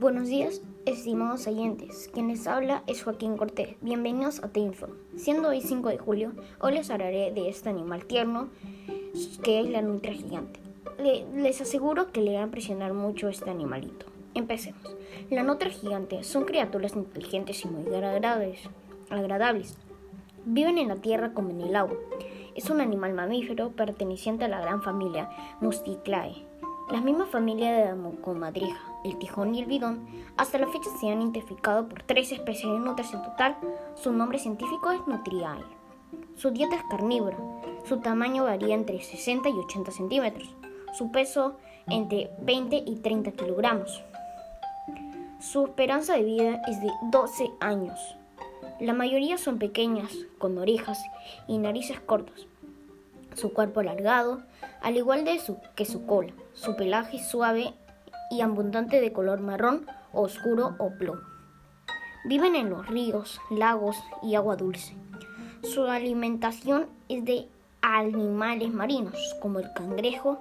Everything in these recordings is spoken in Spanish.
Buenos días, estimados oyentes. Quien les habla es Joaquín Cortés. Bienvenidos a Te Inform. Siendo hoy 5 de julio, hoy les hablaré de este animal tierno que es la nutria gigante. les aseguro que le va a impresionar mucho este animalito. Empecemos. La nutria gigante son criaturas inteligentes y muy agradables. agradables. Viven en la tierra como en el agua. Es un animal mamífero perteneciente a la gran familia Musticlae la misma familia de Comadrija, el tijón y el bidón, hasta la fecha se han identificado por tres especies de nutrias en total. Su nombre científico es Nutriae. Su dieta es carnívora. Su tamaño varía entre 60 y 80 centímetros. Su peso entre 20 y 30 kilogramos. Su esperanza de vida es de 12 años. La mayoría son pequeñas, con orejas y narices cortas su cuerpo alargado, al igual que su cola, su pelaje suave y abundante de color marrón oscuro o plomo. Viven en los ríos, lagos y agua dulce. Su alimentación es de animales marinos como el cangrejo,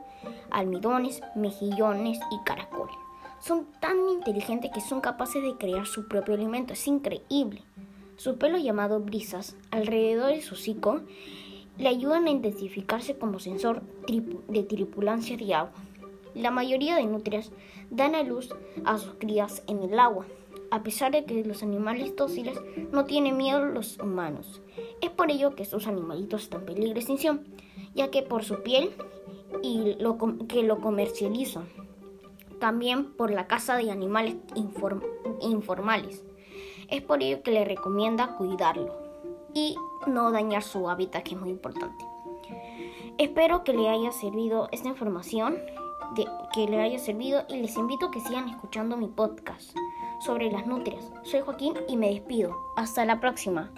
almidones, mejillones y caracoles. Son tan inteligentes que son capaces de crear su propio alimento. Es increíble. Su pelo llamado brisas alrededor de su hocico le ayudan a identificarse como sensor de tripulancia de agua. La mayoría de nutrias dan a luz a sus crías en el agua, a pesar de que los animales dóciles no tienen miedo a los humanos. Es por ello que estos animalitos están en peligro de extinción, ya que por su piel y lo que lo comercializan. También por la caza de animales informales. Es por ello que le recomienda cuidarlo y no dañar su hábitat, que es muy importante. Espero que le haya servido esta información, que le haya servido y les invito a que sigan escuchando mi podcast sobre las nutrias. Soy Joaquín y me despido. Hasta la próxima.